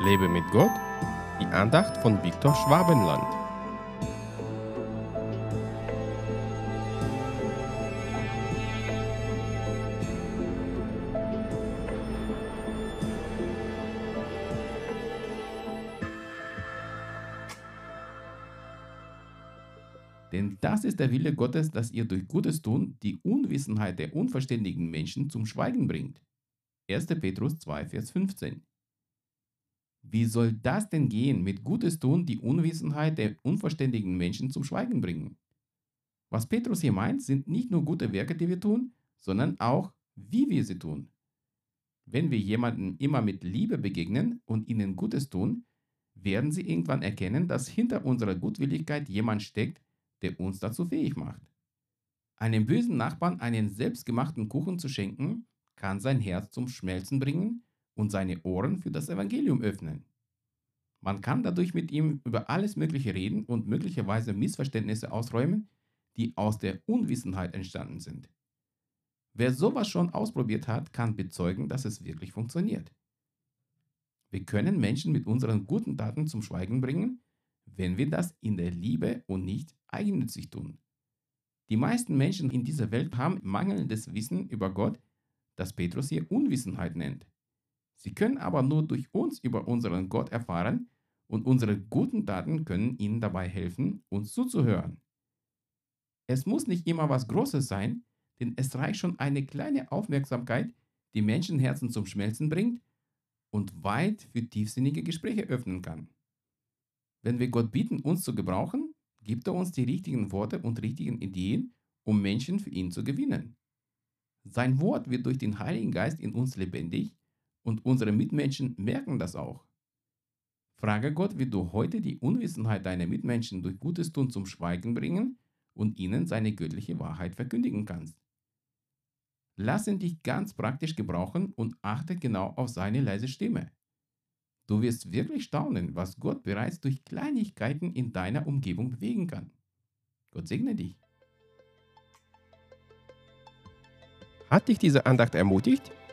Lebe mit Gott, die Andacht von Viktor Schwabenland. Denn das ist der Wille Gottes, dass ihr durch Gutes tun die Unwissenheit der unverständigen Menschen zum Schweigen bringt. 1. Petrus 2, Vers 15. Wie soll das denn gehen, mit Gutes tun die Unwissenheit der unverständigen Menschen zum Schweigen bringen? Was Petrus hier meint, sind nicht nur gute Werke, die wir tun, sondern auch, wie wir sie tun. Wenn wir jemandem immer mit Liebe begegnen und ihnen Gutes tun, werden sie irgendwann erkennen, dass hinter unserer Gutwilligkeit jemand steckt, der uns dazu fähig macht. Einem bösen Nachbarn einen selbstgemachten Kuchen zu schenken, kann sein Herz zum Schmelzen bringen und seine Ohren für das Evangelium öffnen. Man kann dadurch mit ihm über alles Mögliche reden und möglicherweise Missverständnisse ausräumen, die aus der Unwissenheit entstanden sind. Wer sowas schon ausprobiert hat, kann bezeugen, dass es wirklich funktioniert. Wir können Menschen mit unseren guten Taten zum Schweigen bringen, wenn wir das in der Liebe und nicht eigennützig tun. Die meisten Menschen in dieser Welt haben mangelndes Wissen über Gott, das Petrus hier Unwissenheit nennt. Sie können aber nur durch uns über unseren Gott erfahren und unsere guten Taten können ihnen dabei helfen, uns zuzuhören. Es muss nicht immer was Großes sein, denn es reicht schon eine kleine Aufmerksamkeit, die Menschenherzen zum Schmelzen bringt und weit für tiefsinnige Gespräche öffnen kann. Wenn wir Gott bitten, uns zu gebrauchen, gibt er uns die richtigen Worte und richtigen Ideen, um Menschen für ihn zu gewinnen. Sein Wort wird durch den Heiligen Geist in uns lebendig und unsere Mitmenschen merken das auch. Frage Gott, wie du heute die Unwissenheit deiner Mitmenschen durch Gutes tun zum Schweigen bringen und ihnen seine göttliche Wahrheit verkündigen kannst. Lass ihn dich ganz praktisch gebrauchen und achte genau auf seine leise Stimme. Du wirst wirklich staunen, was Gott bereits durch Kleinigkeiten in deiner Umgebung bewegen kann. Gott segne dich. Hat dich diese Andacht ermutigt?